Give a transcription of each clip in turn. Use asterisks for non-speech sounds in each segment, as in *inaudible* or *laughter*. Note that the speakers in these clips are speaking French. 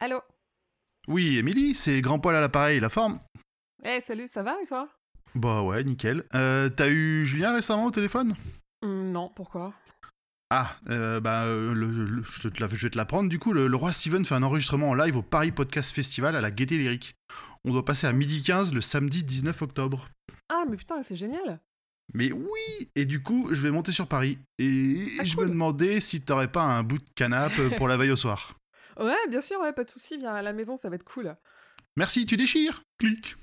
Allô? Oui, Émilie, c'est Grand Poil à l'appareil, la forme. Eh, salut, ça va et toi? Bah ouais, nickel. Euh, T'as eu Julien récemment au téléphone? Hum, Non, pourquoi? Ah, euh, bah, euh, le- le- je, te la- je vais te l'apprendre du coup. Le, le roi Steven fait un enregistrement en live au Paris Podcast Festival à la Gaieté Lyrique. On doit passer à midi 15 le samedi 19 octobre. Ah, mais putain, c'est génial Mais oui Et du coup, je vais monter sur Paris. Et Ah, je cool. me demandais si t'aurais pas un bout de canapé *laughs* pour la veille au soir. Ouais, bien sûr, ouais, pas de soucis, viens à la maison, ça va être cool. Merci, tu déchires Clic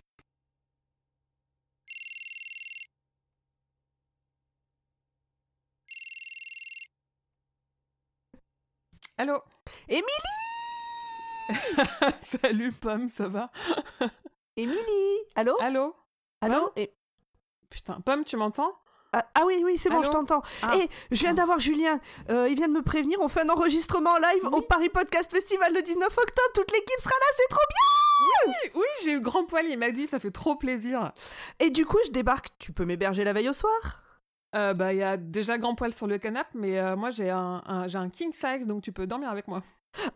Allô Émilie *laughs* Salut, Pomme, ça va *laughs* Émilie Allô Allô Allô Et- Putain, Pomme, tu m'entends ah, ah oui, oui, c'est bon, Allô je t'entends. Ah. Eh, je viens d'avoir Julien. Euh, il vient de me prévenir. On fait un enregistrement en live au Paris Podcast Festival le 19 octobre. Toute l'équipe sera là, c'est trop bien Oui, oui, j'ai eu grand poil, il m'a dit, ça fait trop plaisir. Et du coup, je débarque. Tu peux m'héberger la veille au soir Euh, bah, il y a déjà grand poil sur le canapé, mais euh, moi, j'ai un, un- j'ai un king size, donc tu peux dormir avec moi.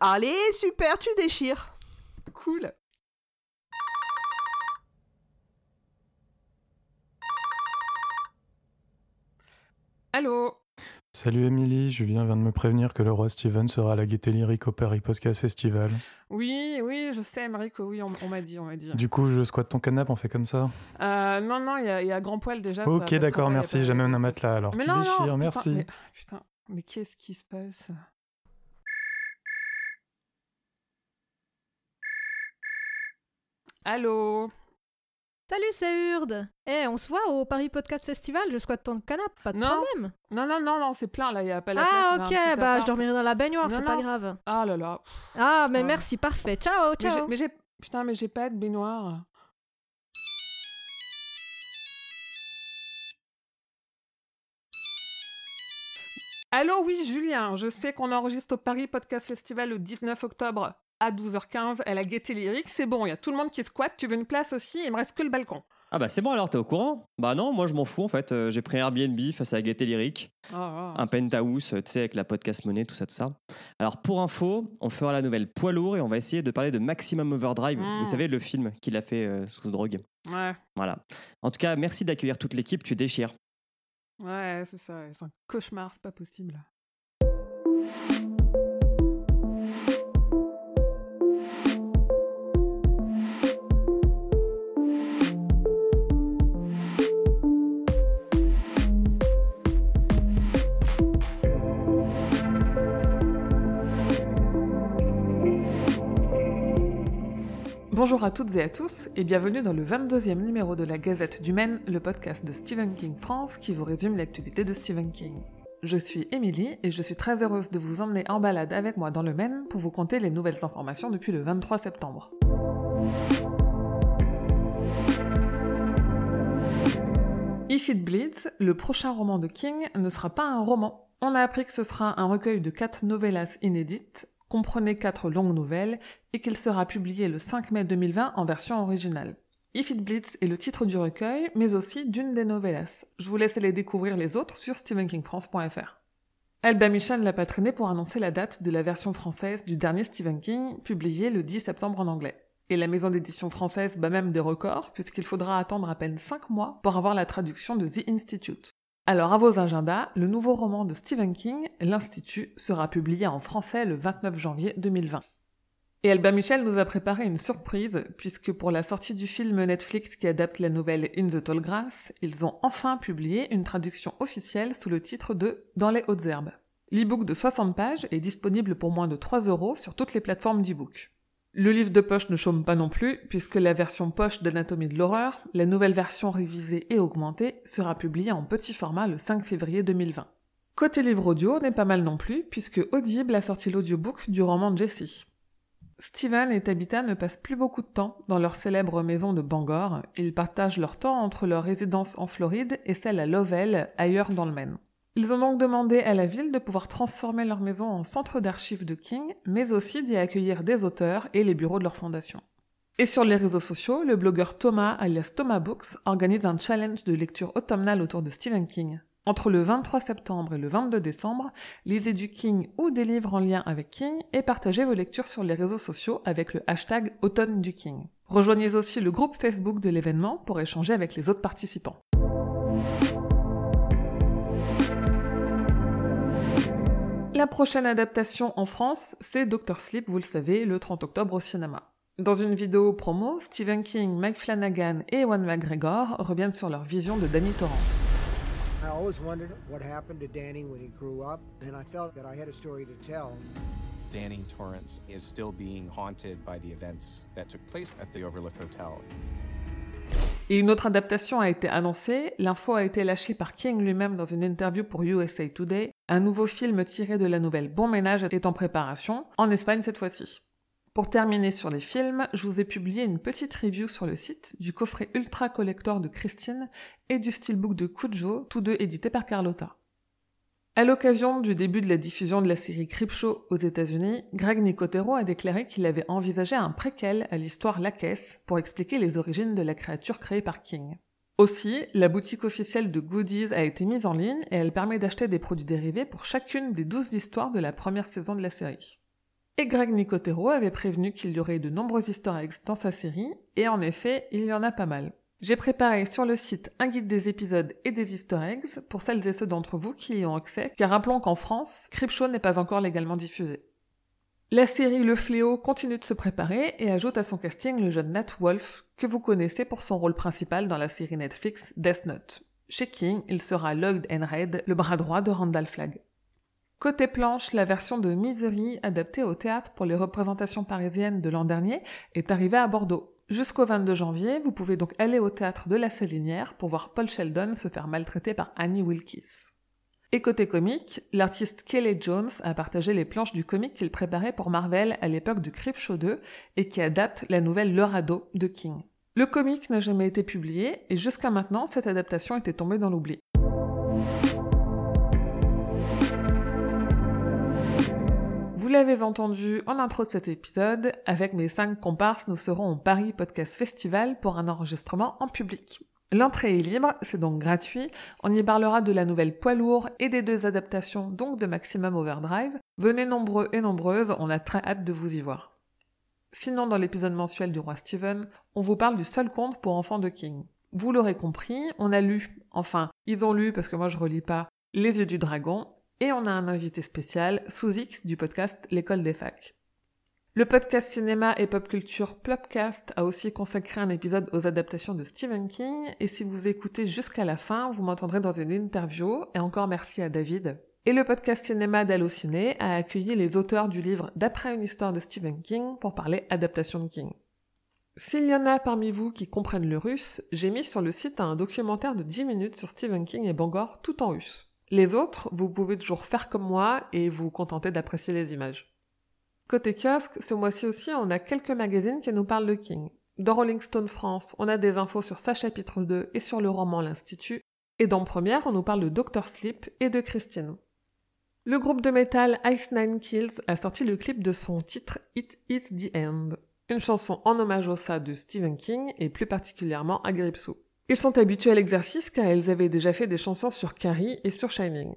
Allez, super, tu déchires. Cool Allô? Salut Émilie, Julien vient de me prévenir que le roi Steven sera à la Gaieté Lyrique au Paris Podcast Festival. Oui, oui, je sais, Mariko, oui, on, on m'a dit, on m'a dit. Du coup, je squatte ton canapé, on fait comme ça? Euh, non, non, il y, a- y a grand poil déjà. Ok, d'accord, a merci, jamais un matelas alors. Mais tu non, non, déchires, putain, merci. mais- putain, mais qu'est-ce qui se passe? Allô? Salut, c'est Urde. Eh, on se voit au Paris Podcast Festival, je squatte ton canapé, pas de Non. problème. Non, non, non, non, c'est plein là, il y a pas la place. Ah, on a un ok, bah je dormirai dans la baignoire, c'est pas grave. Ah là là. pff, Ah, mais Ah. merci, parfait. Ciao, ciao. mais j'ai. Putain, mais j'ai pas de baignoire. Allô, oui, Julien, je sais qu'on enregistre au Paris Podcast Festival le 19 octobre à 12h15 à la Gaieté Lyrique. C'est bon, il y a tout le monde qui squatte. Tu veux une place aussi Il me reste que le balcon. Ah bah c'est bon alors, t'es au courant? Bah non, moi je m'en fous en fait. Euh, j'ai pris Airbnb face à la Gaieté Lyrique, Oh, oh. un penthouse, tu sais, avec la podcast monnaie, tout ça, tout ça. Alors pour info, on fera la nouvelle poids lourd et on va essayer de parler de Maximum Overdrive. Vous savez, le film qu'il a fait euh, sous drogue. Ouais, Voilà. En tout cas, merci d'accueillir toute l'équipe, tu déchires. ouais, c'est ça. C'est un cauchemar, c'est pas possible. Bonjour à toutes et à tous et bienvenue dans le 22e numéro de la Gazette du Maine, le podcast de Stephen King France qui vous résume l'actualité de Stephen King. Je suis Émilie et je suis très heureuse de vous emmener en balade avec moi dans le Maine pour vous conter les nouvelles informations depuis le 23 septembre. If It Bleeds, le prochain roman de King, ne sera pas un roman. On a appris que ce sera un recueil de quatre novellas inédites, comprenez quatre longues nouvelles, et qu'il sera publié le 5 mai 2020 en version originale. If It Bleeds est le titre du recueil, mais aussi d'une des novellas. Je vous laisse aller découvrir les autres sur stephenkingfrance.fr. Albin Michel l'a pas traîné pour annoncer la date de la version française du dernier Stephen King, publié le 10 septembre en anglais. Et la maison d'édition française bat même des records, puisqu'il faudra attendre à peine 5 mois pour avoir la traduction de The Institute. Alors à vos agendas, le nouveau roman de Stephen King, L'Institut, sera publié en français le 29 janvier 2020. Et Albin Michel nous a préparé une surprise, puisque pour la sortie du film Netflix qui adapte la nouvelle In the Tall Grass, ils ont enfin publié une traduction officielle sous le titre de Dans les hautes herbes. L'e-book de 60 pages est disponible pour moins de 3 euros sur toutes les plateformes d'e-book. Le livre de poche ne chôme pas non plus, puisque la version poche d'Anatomie de l'horreur, la nouvelle version révisée et augmentée, sera publiée en petit format le 5 février 2020. Côté livre audio n'est pas mal non plus, puisque Audible a sorti l'audiobook du roman de Jessie. Steven et Tabitha ne passent plus beaucoup de temps dans leur célèbre maison de Bangor, ils partagent leur temps entre leur résidence en Floride et celle à Lovell, ailleurs dans le Maine. Ils ont donc demandé à la ville de pouvoir transformer leur maison en centre d'archives de King, mais aussi d'y accueillir des auteurs et les bureaux de leur fondation. Et sur les réseaux sociaux, le blogueur Thomas, alias Thomas Books, organise un challenge de lecture automnale autour de Stephen King. Entre le 23 septembre et le 22 décembre, lisez du King ou des livres en lien avec King et partagez vos lectures sur les réseaux sociaux avec le hashtag Automne. Rejoignez aussi le groupe Facebook de l'événement pour échanger avec les autres participants. La prochaine adaptation en France, c'est Doctor Sleep, vous le savez, le 30 octobre au cinéma. Dans une vidéo promo, Stephen King, Mike Flanagan et Ewan McGregor reviennent sur leur vision de Danny Torrance. I always wondered what happened to Danny when he grew up, and I felt that I had a story to tell. Danny Torrance is still being haunted by the events that took place at the Overlook Hotel. Et une autre adaptation a été annoncée, l'info a été lâchée par King lui-même dans une interview pour USA Today. Un nouveau film tiré de la nouvelle Bon Ménage est en préparation, en Espagne cette fois-ci. Pour terminer sur les films, je vous ai publié une petite review sur le site du coffret Ultra Collector de Christine et du steelbook de Kujo, tous deux édités par Carlotta. À l'occasion du début de la diffusion de la série Creepshow aux États-Unis, Greg Nicotero a déclaré qu'il avait envisagé un préquel à l'histoire La Caisse pour expliquer les origines de la créature créée par King. Aussi, la boutique officielle de Goodies a été mise en ligne et elle permet d'acheter des produits dérivés pour chacune des douze histoires de la première saison de la série. Et Greg Nicotero avait prévenu qu'il y aurait de nombreux easter eggs dans sa série, et en effet, il y en a pas mal. J'ai préparé sur le site un guide des épisodes et des easter eggs pour celles et ceux d'entre vous qui y ont accès, car rappelons qu'en France, Creepshow n'est pas encore légalement diffusé. La série Le Fléau continue de se préparer et ajoute à son casting le jeune Nat Wolf, que vous connaissez pour son rôle principal dans la série Netflix Death Note. Chez King, il sera Lloyd Enred, le bras droit de Randall Flagg. Côté planche, la version de Misery, adaptée au théâtre pour les représentations parisiennes de l'an dernier, est arrivée à Bordeaux. Jusqu'au 22 janvier, vous pouvez donc aller au théâtre de la Salinière pour voir Paul Sheldon se faire maltraiter par Annie Wilkes. Et côté comique, l'artiste Kelly Jones a partagé les planches du comic qu'il préparait pour Marvel à l'époque du Creepshow 2 et qui adapte la nouvelle Le Radeau de King. Le comic n'a jamais été publié et jusqu'à maintenant, cette adaptation était tombée dans l'oubli. Vous l'avez entendu en intro de cet épisode, avec mes cinq comparses, nous serons au Paris Podcast Festival pour un enregistrement en public. L'entrée est libre, c'est donc gratuit. On y parlera de la nouvelle poids lourd et des deux adaptations, donc de Maximum Overdrive. Venez nombreux et nombreuses, on a très hâte de vous y voir. Sinon, dans l'épisode mensuel du roi Steven, on vous parle du seul conte pour enfants de King. Vous l'aurez compris, on a lu, enfin, ils ont lu parce que moi je relis pas, Les yeux du dragon, et on a un invité spécial, sous X du podcast L'école des facs. Le podcast cinéma et pop culture Plopcast a aussi consacré un épisode aux adaptations de Stephen King, et si vous écoutez jusqu'à la fin, vous m'entendrez dans une interview, et encore merci à David. Et le podcast cinéma d'Allociné a accueilli les auteurs du livre D'après une histoire de Stephen King pour parler adaptation de King. S'il y en a parmi vous qui comprennent le russe, j'ai mis sur le site un documentaire de 10 minutes sur Stephen King et Bangor tout en russe. Les autres, vous pouvez toujours faire comme moi et vous contenter d'apprécier les images. Côté kiosque, ce mois-ci aussi, on a quelques magazines qui nous parlent de King. Dans Rolling Stone France, on a des infos sur sa chapitre 2 et sur le roman L'Institut. Et dans Première, on nous parle de Dr. Sleep et de Christine. Le groupe de métal Ice Nine Kills a sorti le clip de son titre It Is the End, une chanson en hommage au ça de Stephen King et plus particulièrement à Gripsou. Ils sont habitués à l'exercice car ils avaient déjà fait des chansons sur Carrie et sur Shining.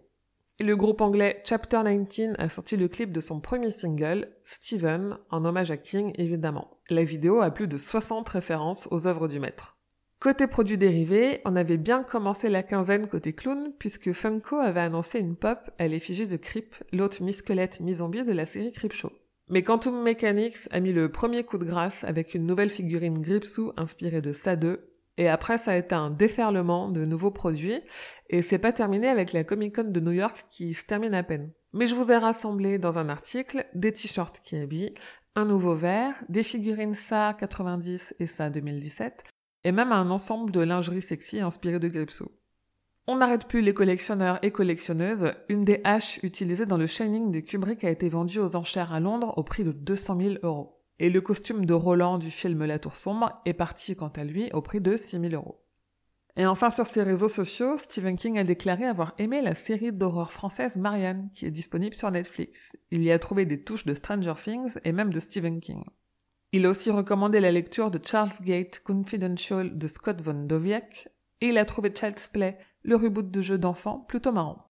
Le groupe anglais Chapter 19 a sorti le clip de son premier single, Steven, en hommage à King évidemment. La vidéo a plus de 60 références aux œuvres du maître. Côté produits dérivés, on avait bien commencé la quinzaine côté clown puisque Funko avait annoncé une pop à l'effigie de Creep, l'autre mi-squelette mi-zombie de la série Creepshow. Mais Quantum Mechanics a mis le premier coup de grâce avec une nouvelle figurine Gripsou inspirée de sa 2 et après, ça a été un déferlement de nouveaux produits. Et c'est pas terminé avec la Comic Con de New York qui se termine à peine. Mais je vous ai rassemblé dans un article des t-shirts qui habillent, un nouveau verre, des figurines SA 90 et SA 2017, et même un ensemble de lingerie sexy inspiré de Gripsou. On n'arrête plus les collectionneurs et collectionneuses. Une des haches utilisées dans le Shining de Kubrick a été vendue aux enchères à Londres au prix de 200 000 euros et le costume de Roland du film La Tour Sombre est parti quant à lui au prix de 6000 euros. Et enfin, sur ses réseaux sociaux, Stephen King a déclaré avoir aimé la série d'horreur française Marianne, qui est disponible sur Netflix. Il y a trouvé des touches de Stranger Things et même de Stephen King. Il a aussi recommandé la lecture de Charles Gate Confidential de Scott Von Doviak, et il a trouvé Child's Play, le reboot de jeu d'enfant, plutôt marrant.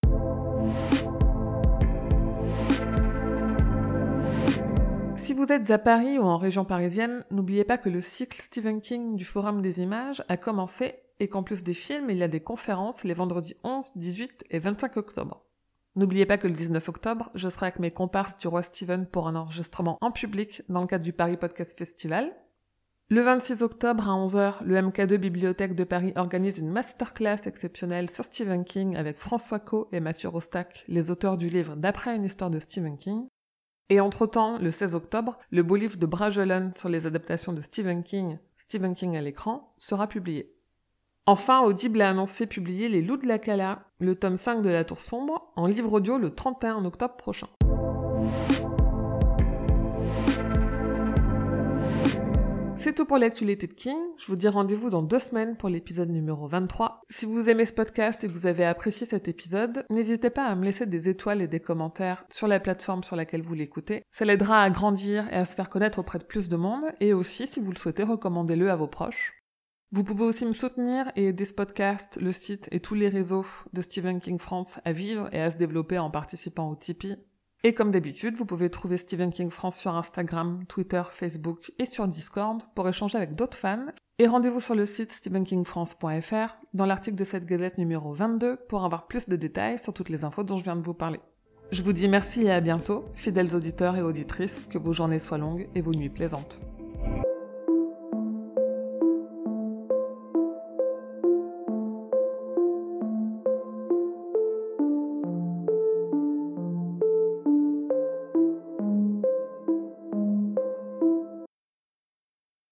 Si vous êtes à Paris ou en région parisienne, n'oubliez pas que le cycle Stephen King du Forum des images a commencé et qu'en plus des films, il y a des conférences les vendredis 11, 18 et 25 octobre. N'oubliez pas que le 19 octobre, je serai avec mes comparses du roi Steven pour un enregistrement en public dans le cadre du Paris Podcast Festival. Le 26 octobre à 11h, le MK2 Bibliothèque de Paris organise une masterclass exceptionnelle sur Stephen King avec François Co et Mathieu Rostac, les auteurs du livre D'après une histoire de Stephen King. Et entre-temps, le 16 octobre, le beau livre de Bragelonne sur les adaptations de Stephen King, Stephen King à l'écran, sera publié. Enfin, Audible a annoncé publier Les Loups de la Cala, le tome 5 de La Tour Sombre, en livre audio le 31 octobre prochain. C'est tout pour l'actualité de King. Je vous dis rendez-vous dans deux semaines pour l'épisode numéro 23. Si vous aimez ce podcast et que vous avez apprécié cet épisode, n'hésitez pas à me laisser des étoiles et des commentaires sur la plateforme sur laquelle vous l'écoutez. Ça l'aidera à grandir et à se faire connaître auprès de plus de monde et aussi, si vous le souhaitez, recommandez-le à vos proches. Vous pouvez aussi me soutenir et aider ce podcast, le site et tous les réseaux de Stephen King France à vivre et à se développer en participant au Tipeee. Et comme d'habitude, vous pouvez trouver Stephen King France sur Instagram, Twitter, Facebook et sur Discord pour échanger avec d'autres fans. Et rendez-vous sur le site stephenkingfrance.fr dans l'article de cette gazette numéro 22 pour avoir plus de détails sur toutes les infos dont je viens de vous parler. Je vous dis merci et à bientôt, fidèles auditeurs et auditrices, que vos journées soient longues et vos nuits plaisantes.